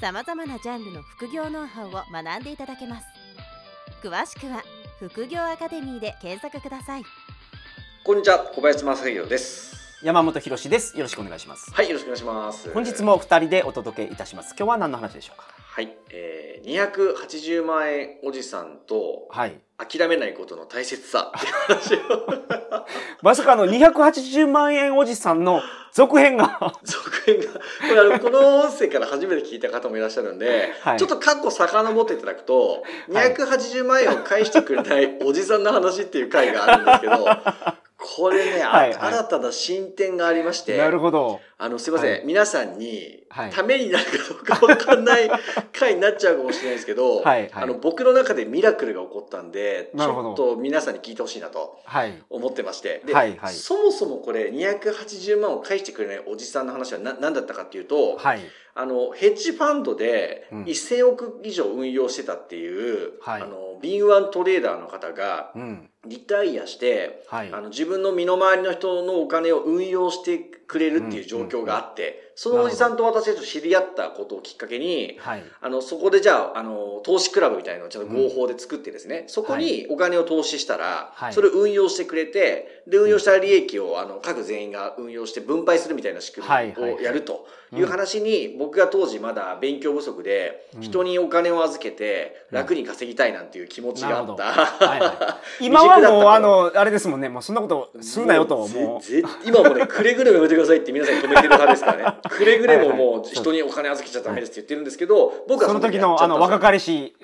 さまざまなジャンルの副業ノウハウを学んでいただけます。詳しくは副業アカデミーで検索ください。こんにちは小林正弘です。山本博です。よろしくお願いします。はいよろしくお願いします本日も二人でお届けいたします。今日は何の話でしょうか？はい、えー、280万円おじさんとはい。諦めないことの大切さってまさかあの280万円おじさんの続編が続編がこれあのこの音声から初めて聞いた方もいらっしゃるんで、はいちょっと過去遡っていただくとはい280万円を返してくれないおじさんの話っていう回があるんですけどこれね、あはいはい。新たな進展がありまして。なるほど。あの、すいません、はい。皆さんにはい、ためになるかどうかわかんない回になっちゃうかもしれないですけど、はいはいあの、僕の中でミラクルが起こったんで、ちょっと皆さんに聞いてほしいなとはい。思ってまして。で、はいはいそもそもこれ、280万を返してくれないおじさんの話はな何だったかっていうと、はい。あの、ヘッジファンドでうん1000億以上運用してたっていう、はいあの、敏腕トレーダーの方が、うん。リタイアして、はい。あの自分の身の回りの人のお金を運用してくれるっていう状況があって、そのおじさんと私たちと知り合ったことをきっかけに、はい。あの、そこでじゃあ、あの、投資クラブみたいなのをちゃんと合法で作ってですね、そこにお金を投資したら、はい。それを運用してくれて、で、運用した利益を、あの、各全員が運用して分配するみたいな仕組みをやるという話に、僕が当時まだ勉強不足で、うん。人にお金を預けて楽に稼ぎたいなんていう気持ちがあった。はいはい。今はもうあの、あれですもんね。もうそんなことするなよと、もう。今もね、くれぐれもやめてくださいって皆さんに止めてる派ですからね。くれぐれももうはいはい人にお金預けちゃダメですって言ってるんですけど、僕はその時のあの若かりし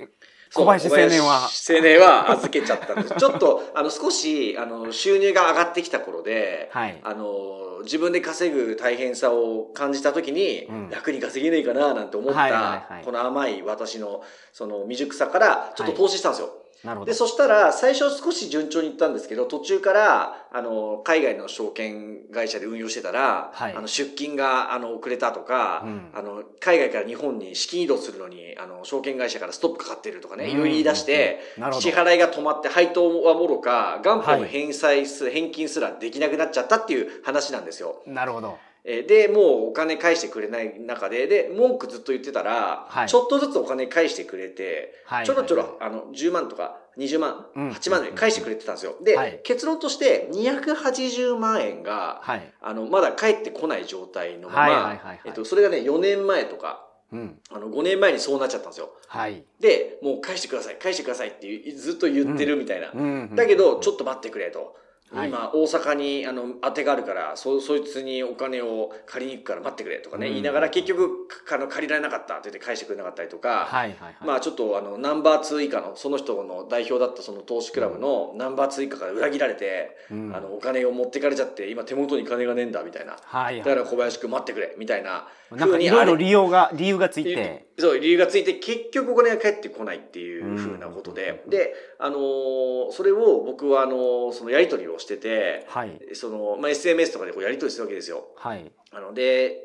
小林青年は。青年は預けちゃったんです。ちょっと、あの、少し、あの、収入が上がってきた頃で、はいあの、自分で稼ぐ大変さを感じた時に、うん楽に稼げないかななんて思っはいはいはい、たこの甘い私の、その未熟さから、ちょっと投資したんですよ。で、なるほど。そしたら、最初少し順調にいったんですけど、途中から、あの、海外の証券会社で運用してたら、はいあの、出金が、あの、遅れたとか、うんあの、海外から日本に資金移動するのに、あの、証券会社からストップかかってるとかね、うんいろいろ言い出して、支払いが止まって、配当はもろか、元本の返済す、返金すらできなくなっちゃったっていう話なんですよ。なるほど。えーで、もうお金返してくれない中で、で、文句ずっと言ってたら、はいちょっとずつお金返してくれて、はいちょろちょろ、あの、10万とか20万、うん8万で返してくれてたんですよ。で、はい結論として280万円が、はい。あの、まだ返ってこない状態のまま、はいはいはいはいえっと、それがね、4年前とか、うん。あの、5年前にそうなっちゃったんですよ。はい。で、もう返してください、返してくださいってずっと言ってるみたいな。うん。だけど、ちょっと待ってくれと。はい今、大阪に、あの、当てがあるから、そ、そいつにお金を借りに行くから待ってくれとかね、うん言いながら、結局、かあの、借りられなかったって言って返してくれなかったりとか、はいはいはい。まあちょっとあの、ナンバー2以下の、その人の代表だったその投資クラブのナンバー2以下から裏切られて、うんあの、お金を持ってかれちゃって、今手元に金がねえんだ、みたいな。はいはい。だから小林くん待ってくれ、みたいな。なんかいろいろあれ理由が、理由がついて。そう、理由がついて、結局お金が返ってこないっていうふうなことで。うんで、あのーそれを僕はあのーそのやり取りをしてて、はい。その、まあ、SMS とかでこうやり取りするわけですよ。はい。あの、で、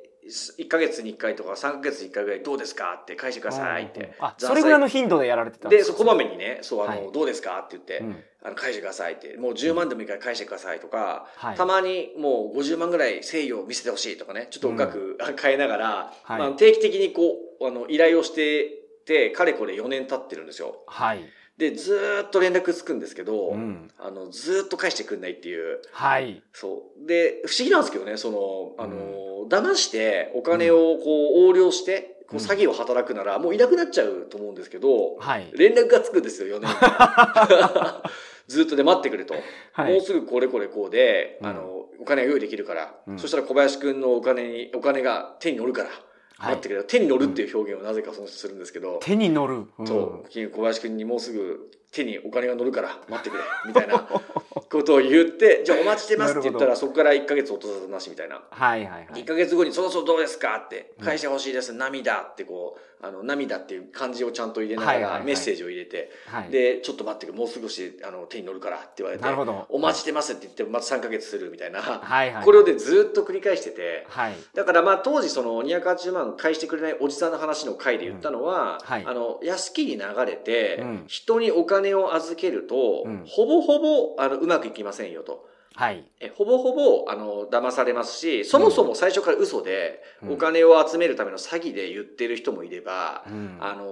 1ヶ月に1回とか3ヶ月に1回ぐらいどうですかって返してくださいって。あ、それぐらいの頻度でやられてたんで、すか？そうこまめにね、そう、あの、はいどうですかって言って、うんあの、返してくださいって、もう10万でもいいから返してくださいとか、はいたまにもう50万ぐらい誠意を見せてほしいとかね、ちょっと額変えながら、はいまあ、定期的にこう、あの、依頼をしてて、かれこれ4年経ってるんですよ。はい。で、ずーっと連絡つくんですけど、うんあの、ずーっと返してくんないっていう。はい。そう。で、不思議なんですけどね、その、あの、騙してお金をこう横領して、こううん詐欺を働くならもういなくなっちゃうと思うんですけど、はい。連絡がつくんですよ、4年 ずっとで待ってくれと。はいもうすぐこれこれこうで、うんあの、お金が用意できるから、うんそしたら小林くんのお金に、お金が手に乗るから、はい待ってくれと。手に乗るっていう表現をなぜかその人するんですけど、手に乗る。うんそう、小林くんにもうすぐ手にお金が乗るから待ってくれ、みたいな ことを言って、じゃあお待ちしてますって言ったら、そこから1ヶ月音沙汰なしみたいな。はいはいはい。1。ヶ月後にそろそろどうですか？って、返してほしいです、涙ってこう、あの、涙っていう漢字をちゃんと入れながらメッセージを入れて、はい、で、ちょっと待ってくれ、もう少しあの手に乗るからって言われて、なるほどお待ちしてますって言って、また3ヶ月するみたいな、はいはい。これをでずっと繰り返してて、はい。だからまあ当時その280万返してくれないおじさんの話の回で言ったのは、うん。はい。あの、安きに流れて、うん。人にお金を預けると、うんほぼほぼあのうまくいきませんよと。はい。えほぼほぼあの騙されますし、そもそも最初から嘘で、うんお金を集めるための詐欺で言ってる人もいれば、うんあの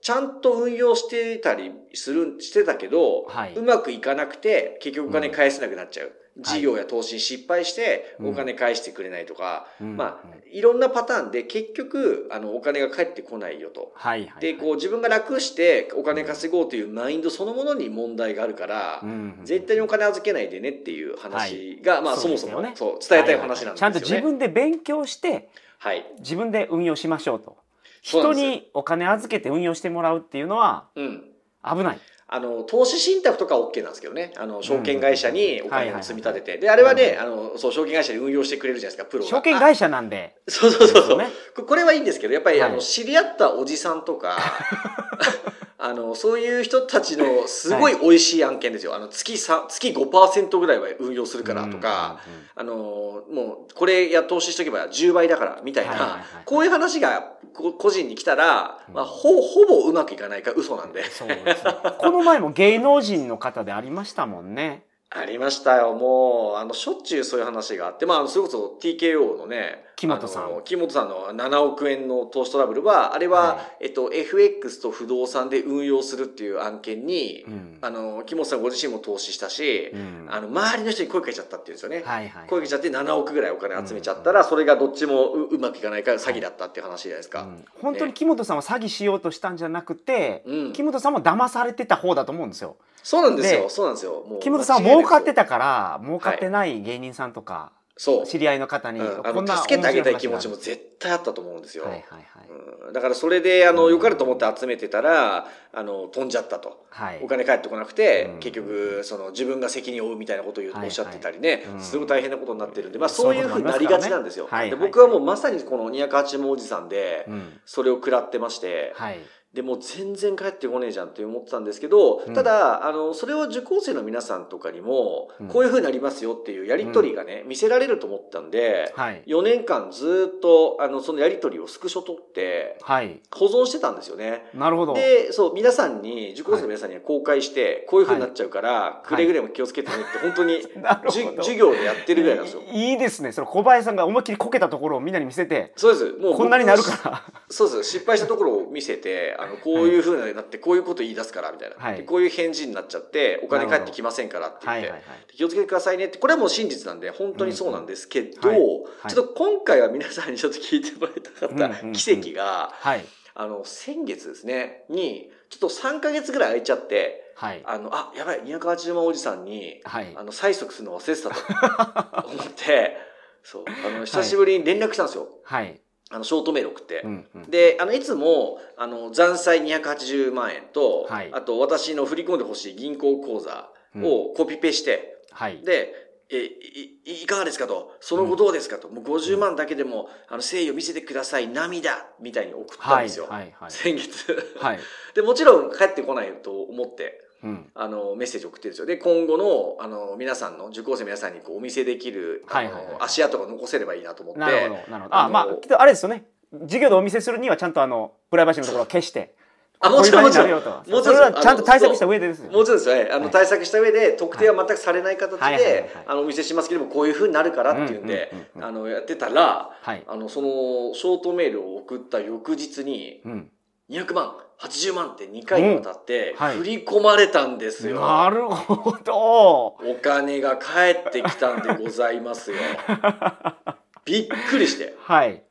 ちゃんと運用してたりする、してたけど、はいうまくいかなくて、結局お金返せなくなっちゃう。事業や投資に失敗して、うんお金返してくれないとか、うんまあ、いろんなパターンで結局、あの、お金が返ってこないよと。はいはい。で、こう自分が楽してお金稼ごうというマインドそのものに問題があるから、うん絶対にお金預けないでねっていう話が、まあそもそもねそう伝えたい話なんですよね。ちゃんと自分で勉強して、はい。自分で運用しましょうと。人にお金預けて運用してもらうっていうのはうん。危ない。あの、投資信託とかは OK なんですけどね。あの、証券会社にお金を積み立てて。で、あれはね、あの、そう、証券会社に運用してくれるじゃないですか、プロが。証券会社なんで。あそうそうそうそう、ねここれはいいんですけど、やっぱり、はいあの、知り合ったおじさんとか、あの、そういう人たちのすごい美味しい案件ですよ。あの、月さ月5%ぐらいは運用するからとか、あの、もう、これや投資しとけば10倍だから、みたいな、こういう話がこ個人に来たら、まあ、ほ、ほぼうまくいかないから嘘なんで。そうですねこの前も芸能人の方でありましたもんね。ありましたよ。もう、あの、しょっちゅうそういう話があって、まあそれこそ TKO のね、木本さん木本さんの7億円の投資トラブルは、あれは、はえっと、FX と不動産で運用するっていう案件に、うんあの、木本さんご自身も投資したし、うんあの、周りの人に声かけちゃったっていうんですよね。はいはい。声かけちゃって7億ぐらいお金集めちゃったら、それがどっちもううまくいかないから詐欺だったっていう話じゃないですか。うん本当に木本さんは詐欺しようとしたんじゃなくて、うん木本さんも騙されてた方だと思うんですよ。そうなんですよ。でそうなんですよ。もう木本さん儲かってたから儲かってない芸人さんとか、そう。知り合いの方に、うんあの助けてあげたい気持ちも絶対あったと思うんですよ。はいはいはい。うんだからそれで、あの、うん良かれと思って集めてたら、あの、飛んじゃったと。はいお金返ってこなくて、うん結局、その、自分が責任を負うみたいなことをおっしゃってたりねう、んすごい大変なことになってるんで、まあそそうういうふうになりがちなんですよ。はいはいで僕はもうまさにこの208文おじさんで、うんそれを食らってまして、はい。でもう全然帰ってこねえじゃんって思ってたんですけど、うんただ、あの、それを受講生の皆さんとかにもうん、こういうふうになりますよっていうやりとりがね、見せられると思ったんで、はい。4年間ずっと、あの、そのやりとりをスクショ取って、はい。保存してたんですよね。なるほど。で、そう、皆さんに、受講生の皆さんには公開して、こういう風になっちゃうから、くれぐれも気をつけてねって、本当に。授業でやってるぐらいなんですよ。いいですね。それ小林さんが思いっきりこけたところをみんなに見せて、そうです。もう、こんなになるから。そうです。失敗したところを見せて、あの、こういう風になって、こういうこと言い出すから、みたいな、はいでこういう返事になっちゃって、お金返ってきませんからって言って。気をつけてくださいねって、これはもう真実なんで、本当にそうなんですけど、うんはいはいちょっと今回は皆さんにちょっと聞いてもらいたかった奇跡が、はい。あの、先月ですね、に、ちょっと3ヶ月ぐらい空いちゃって、はい。あの、あ、やばい、280万おじさんに、はいあ。の、催促するの忘れてたと思って、そう、あの、久しぶりに連絡したんですよ。はい。あの、ショートメール送って。うんうんで、あの、いつも、あの、残債280万円と、はいあと、私の振り込んでほしい銀行口座をコピペして、はい。で、え、い、いいかがですかと、その後どうですかと、もう50万だけでも、あの、誠意を見せてください、涙みたいに送ったんはい。ですよ。はい。はい。先月。はい。で、もちろん帰ってこないと思って、うん。あの、メッセージ送ってるんですよ。で、今後の、あの、皆さんの、受講生の皆さんにこうお見せできる、はいはいはい足跡が残せればいいなと思って。なるほど。なるほど。あ、まあ、きっとあれですよね。授業でお見せするにはちゃんとあの、プライバシーのところを消して。あ、もちろん、もちろん。もちろんちゃんと対策した上でですもちろんですよね。あの、はい対策した上で、特定は全くされない形で、あの、お見せしますけども、こういう風になるからっていうんであの、やってたら、はい。あの、その、ショートメールを送った翌日に、うん。200万、80万って2回にわたって、うんはい振り込まれたんですよ。なるほど。お金が返ってきたんでございますよ。びっくりして。はい。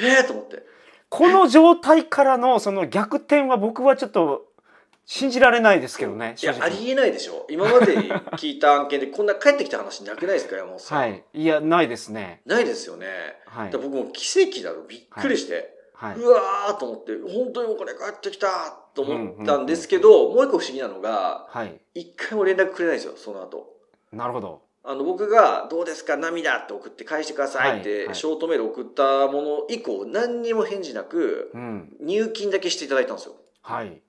ええと思って。この状態からのその逆転は僕はちょっと信じられないですけどね。いや、ありえないでしょ。今まで聞いた案件でこんな帰ってきた話なくないですか、山本さん。はい。いや、ないですね。ないですよね。はい。僕も奇跡だろ。びっくりして。はい。うわーと思って、本当にお金返ってきたと思ったんですけど、もう一個不思議なのが、はい。一回も連絡くれないんですよ、その後。なるほど。あの僕が「どうですか？涙」って送って返してくださいっはいはい。てショートメール送ったもの以降何にも返事なくうん。入金だけしていただいたんですよ。はい。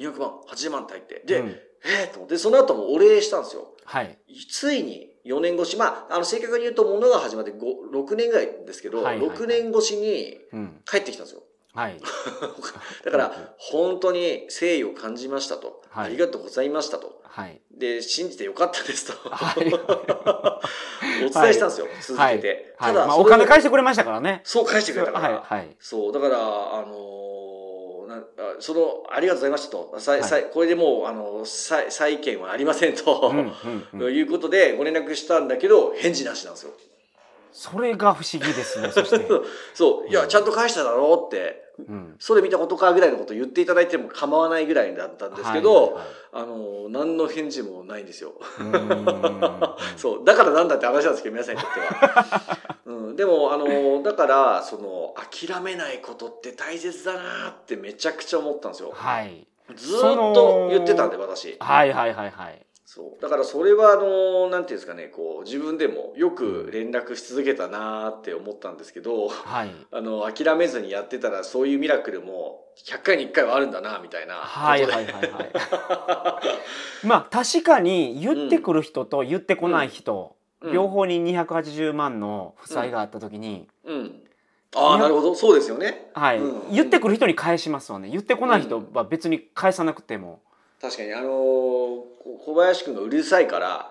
200万80万って入って。で、うん。えー、と思ってその後もお礼したんですよ。はい。ついに4年越し。まああの正確に言うとものが始まって5 6年ぐらいですけど、はいはいはい。6年越しにうん。帰ってきたんですよ。はい。だから本当に誠意を感じましたと、はい。ありがとうございましたと。はい。で信じてよかったですと、はい。お伝えしたんですよ、続けて、ただそれをお金返してくれましたからね。そう返してくれたから、はいはい。そうだからあのーそのありがとうございましたと、さいさいこれでもうあの債債権はありませんと、うんうんうん。と いうことでご連絡したんだけど返事なしなんですよそれが不思議ですね そして、そういやちゃんと返しただろうって。うん、それ見たことかぐらいのことを言っていただいても構わないぐらいだったんですけど、あの何の返事もないんですよ。そう。だからなんだって話なんですけど皆さんにとっては、うん、でもあのだからその諦めないことって大切だなってめちゃくちゃ思ったんですよ。はい。ずーっと言ってたんで私。はいはいはいはいそう。だからそれはあのなんていうんですかねこう自分でもよく連絡し続けたなって思ったんですけどはい。あの諦めずにやってたらそういうミラクルも100回に1回はあるんだなみたいなはいはいはいはい。まあ確かに言ってくる人と言ってこない人、うん。両方に280万の負債があった時に、うん。ああなるほど。そうですよね。はい。うん。言ってくる人に返しますわね。言ってこない人は別に返さなくても、確かにあのーこ小林君がうるさいから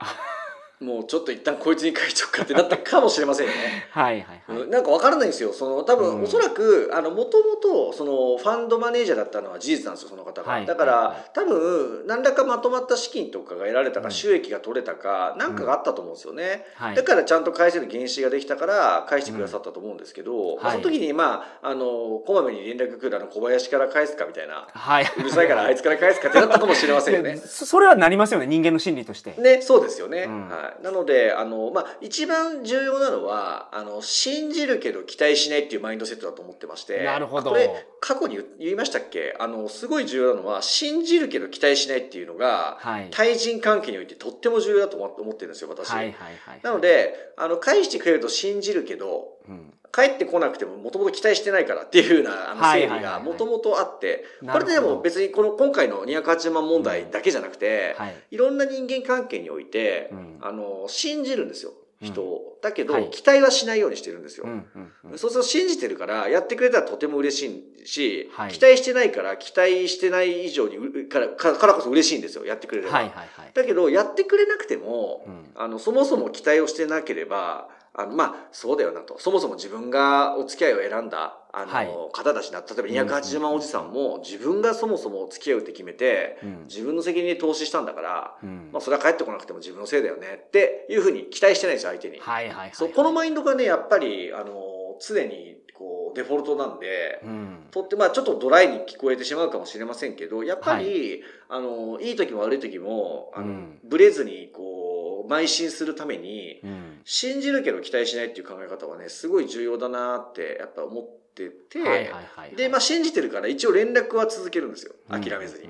もうちょっと一旦こいつに書いちゃおうかってなったかもしれませんよね。はいはいはい、うんなんかわからないんですよ。その多分、うんおそらくあの元々そのファンドマネージャーだったのは事実なんですよその方が。はいだから、はいはい多分何らかまとまった資金とかが得られたか、うん収益が取れたかなんかがあったと思うんですよね。はいだからちゃんと返せる原資ができたから返してくださったと思うんですけど、まあはいその時にまああのこまめに連絡来るあの小林から返すかみたいな。はいうるさいからあいつから返すかってなったかもしれませんよね。そそれはなりますよね人間の心理として、ね、そうですよね。うんはい。なので、あの、まあ、一番重要なのは、あの、信じるけど期待しないっていうマインドセットだと思ってまして。なるほどこれ、過去に言言いましたっけ？あの、すごい重要なのは、信じるけど期待しないっていうのが、はい対人関係においてとっても重要だと思思ってるんですよ、私。はいはいはいなので、あの、返してくれると信じるけど、うん帰ってこなくてももともと期待してないからっていうふうなあの整理がもともとあって、これでも別にこの今回の280万問題だけじゃなくて、はい。いろんな人間関係において、うん。あの、信じるんですよ、人を。だけど、はい。期待はしないようにしてるんですよ。うんうんうん。そうすると信じてるから、やってくれたらとても嬉しいし、はい。期待してないから、期待してない以上にうから、かからこそ嬉しいんですよ、やってくれれば。はいはいはい。だけど、やってくれなくても、うん。あの、そもそも期待をしてなければ、あの、まあ、そうだよなと。そもそも自分がお付き合いを選んだ、あの、はい。方だしな。例えば280万おじさんも、自分がそもそも付き合うって決めて、うん。自分の責任で投資したんだから、うん。まあ、それは帰ってこなくても自分のせいだよね。っていうふうに期待してないんですよ、相手に。はいはいはいそう、このマインドがね、やっぱり、あの、常に、こう、デフォルトなんで、うん。とって、まあ、ちょっとドライに聞こえてしまうかもしれませんけど、やっぱり、あの、いい時も悪い時も、あの、うん。ブレずに、こう、邁進するために、うん信じるけど期待しないっていう考え方はね、すごい重要だなって、やっぱ思ってて、はいはいはいで、まあ、信じてるから一応連絡は続けるんですよ。うん諦めずに。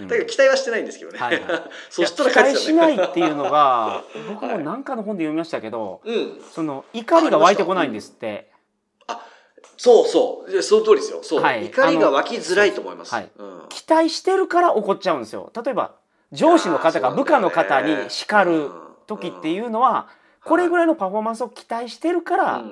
うん だけど期待はしてないんですけどね。はいはい そしたらいや期待し。ないっていうのが僕も何かの本で読みましたけど、うん。その怒りが湧いてこないんですって。そうそう。でその通りですよ。そう。はい怒りが湧きづらいと思います。はいうん。期待してるから怒っちゃうんですよ。例えば上司の方が部下の方に叱る時っていうのはこれぐらいのパフォーマンスを期待してるから、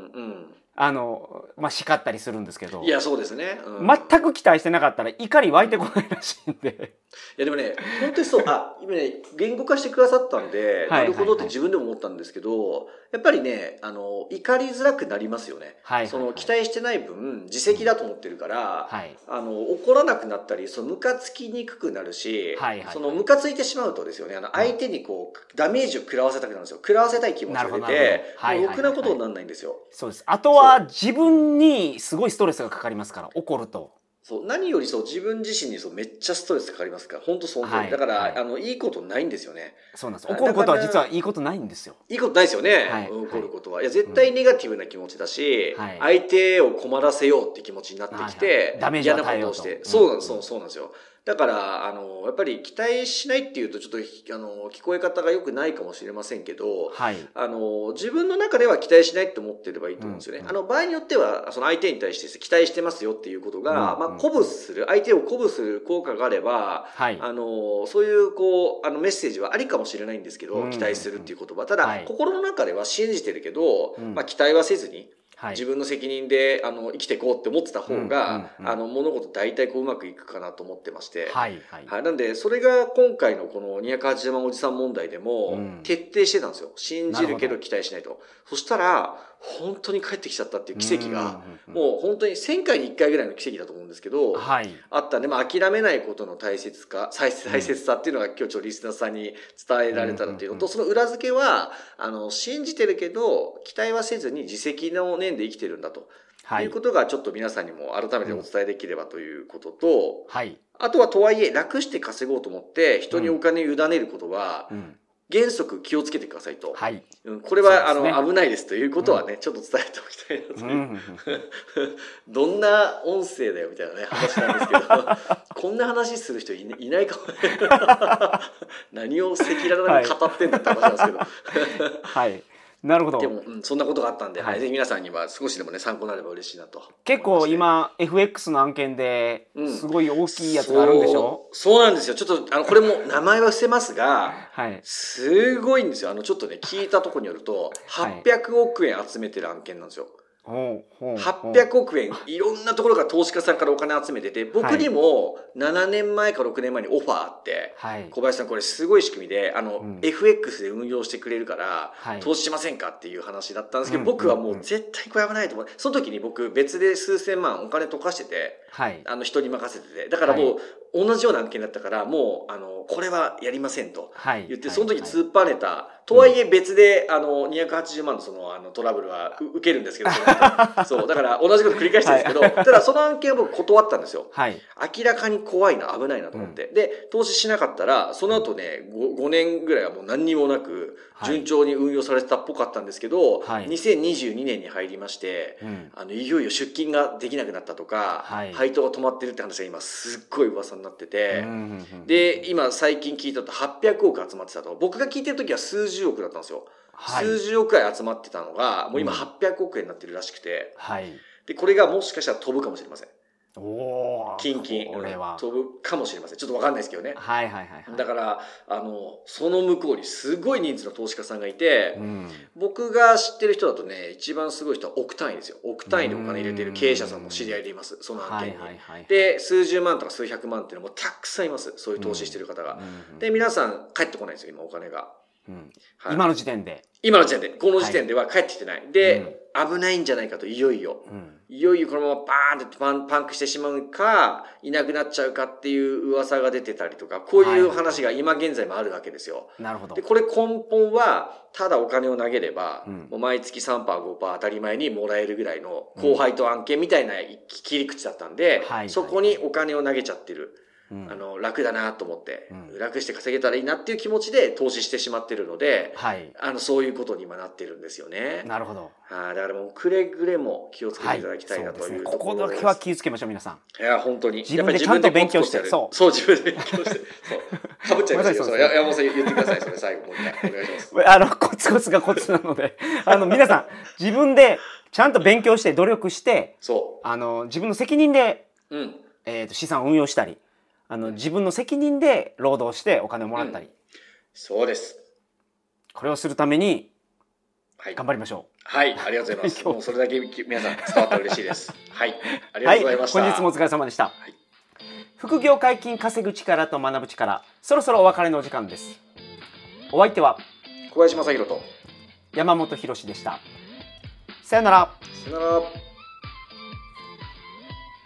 あのまあ叱ったりするんですけどいや、そうですね。うん全く期待してなかったら怒り湧いてこないらしいんで。いやでもね、本当にそう、あ、今ね、言語化してくださったんで、はいなるほどって自分でも思ったんですけど、やっぱりね、あの、怒りづらくなりますよね。はいはいはいその、期待してない分、自責だと思ってるから、はいあの、怒らなくなったり、その、ムカつきにくくなるし、はいはいはいその、ムカついてしまうとですよね、あの、相手にこう、ダメージを食らわせたくなるんですよ。食らわせたい気持ちが出てはいはいはいろくなことにならないんですよ。そうです。あとは自分にすごいストレスがかかりますから怒ると。そう何よりそう自分自身にそうめっちゃストレスかかりますから本当その通り、はいだから、はい。あのいいことないんですよね。そうなんです。あ怒ることは実はいいことないんですよ。いいことないですよね、はいうん怒ることは。いや絶対ネガティブな気持ちだし、はい。相手を困らせようって気持ちになってきて、はいはい。ダメージを与えようと。ことをして、うんそうなんですそうなんですよだから、あの、やっぱり期待しないっていうとちょっと、あの、聞こえ方が良くないかもしれませんけど、はい。あの、自分の中では期待しないって思ってればいいと思うんですよね。うんあの、場合によっては、その相手に対して期待してますよっていうことが、うんまあ、鼓舞する、相手を鼓舞する効果があれば、はい。あの、そういう、こう、あの、メッセージはありかもしれないんですけど、うん。期待するっていう言葉。ただ、はい。心の中では信じてるけど、うん。まあ、期待はせずに、はい自分の責任で、あの、生きていこうって思ってた方が、うんうんうんあの、物事大体こううまくいくかなと思ってまして、はいはいはい。なんで、それが今回のこの280万おじさん問題でもうん、徹底してたんですよ。信じるけど期待しないと。そしたら、本当に帰ってきちゃったっていう奇跡が、うんもう本当に1000回に1回ぐらいの奇跡だと思うんですけど、はい。あったんで、まあ諦めないことの大切か、大大切さっていうのが今日ちょっとリスナーさんに伝えられたらっていうのと、うんその裏付けは、あの、信じてるけど、期待はせずに自責の念で生きてるんだと。、はい。いうことがちょっと皆さんにも改めてお伝えできればということと、はい。あとはとはいえ楽して稼ごうと思って人にお金を委ねることはうん原則気をつけてくださいと。はい。うんこれは、ね。の危ないですということはね、ちょっと伝えておきたいなという、うんうんうん。どんな音声だよみたいなね話なんですけど こんな話する人いいないかもね。何を赤裸々に語ってんだって話なんですけど、はいなるほど。でも、うん、そんなことがあったんで、ははい。い、ぜひ皆さんには少しでもね参考になれば嬉しいなと結構今 FX の案件でうん。すごい大きいやつがあるんでしょ、そうそうなんですよ。ちょっとあのこれも名前は伏せますがはい。すごいんですよ。あの、ちょっとね、聞いたところによると、はい。800億円集めてる案件なんですよ。ほうほうほう800億円、いろんなところから投資家さんからお金集めてて、僕にも7年前か6年前にオファーあって、はい。小林さんこれすごい仕組みで、あの、うん。FX で運用してくれるから、はい。投資しませんかっていう話だったんですけど、うん。僕はもうん。う絶対これ危ないと思う。その時に僕別で数千万お金溶かしてて、はい。あの人に任せてて、だからもう同じような案件だったから、もう、あの、これはやりませんと。はい言って、はいその時突っぱねた。とはいえ別で、あの、280万のその、あの、トラブルはう受けるんですけど、そ う。だから同じこと繰り返してるんですけど、ただその案件は僕断ったんですよ。はい明らかに怖いな、危ないなと思って。で、投資しなかったら、その後ね、5, 5年ぐらいはもう何にもなく、はい順調に運用されてたっぽかったんですけど、はい2022年に入りまして、うんあの、いよいよ出勤ができなくなったとか、はい配当が止まってるって話が今すっごい噂になってて、で、今最近聞いたと800億集まってたと。僕が聞いてる時は数十億だったんですよ。はい数十億円集まってたのが、もう今うん800億円になってるらしくて、はいで、これがもしかしたら飛ぶかもしれません。おーキンキン。飛ぶかもしれません。ちょっとわかんないですけどね。はいはいはいはいだから、あの、その向こうにすごい人数の投資家さんがいて、うん僕が知ってる人だとね、一番すごい人は億単位ですよ。億単位でお金入れてる経営者さんも知り合いでいます。その案はい件に。はいはいで、数十万とか数百万っていうのもたくさんいます。そういう投資してる方が。うんで、皆さん帰ってこないんですよ、今お金が。うん。はい。今の時点で。今の時点で、この時点では帰ってきてない。で、危ないんじゃないかと、いよいよ。うん。いよいよこのままバーンってパンパンクしてしまうか、いなくなっちゃうかっていう噂が出てたりとか、こういう話が今現在もあるわけですよ。なるほど。で、これ根本は、ただお金を投げれば、うん。もう毎月3%、5%当たり前にもらえるぐらいの後輩と案件みたいな切り口だったんで、はい。そこにお金を投げちゃってる。うんあの、楽だなと思って、うん楽して稼げたらいいなっていう気持ちで投資してしまってるので、はいあの、そういうことに今なってるんですよね。なるほどはい、だからもうくれぐれも気をつけはいていただきたいなとそうですねいうところここだけは気をつけましょう皆さんいや、本当に。自分でちゃんと勉強してやっぱり自分でコツコツやるそう、自分で勉強して。そう。かぶっちゃいますよ。まさにそうですねそれや山本さん言ってください。それ最後もう一回お願いします。あのコツコツがコツなのであの皆さん自分でちゃんと勉強して努力してそあの自分の責任で、う。うん。えーと資産を運用したりあの自分の責任で労働してお金をもらったり、そうです。これをするためにはい。頑張りましょはい、ありがとうございます。今日もうそれだけ皆さん伝わったら嬉しいです。はい。ありうがとうございました。本日もお疲れ様でした、い副業解禁稼ぐ力と学ぶ力そろそろお別れのお時間ですお相手は小林正宏と。山本博でしたさよならさよなら。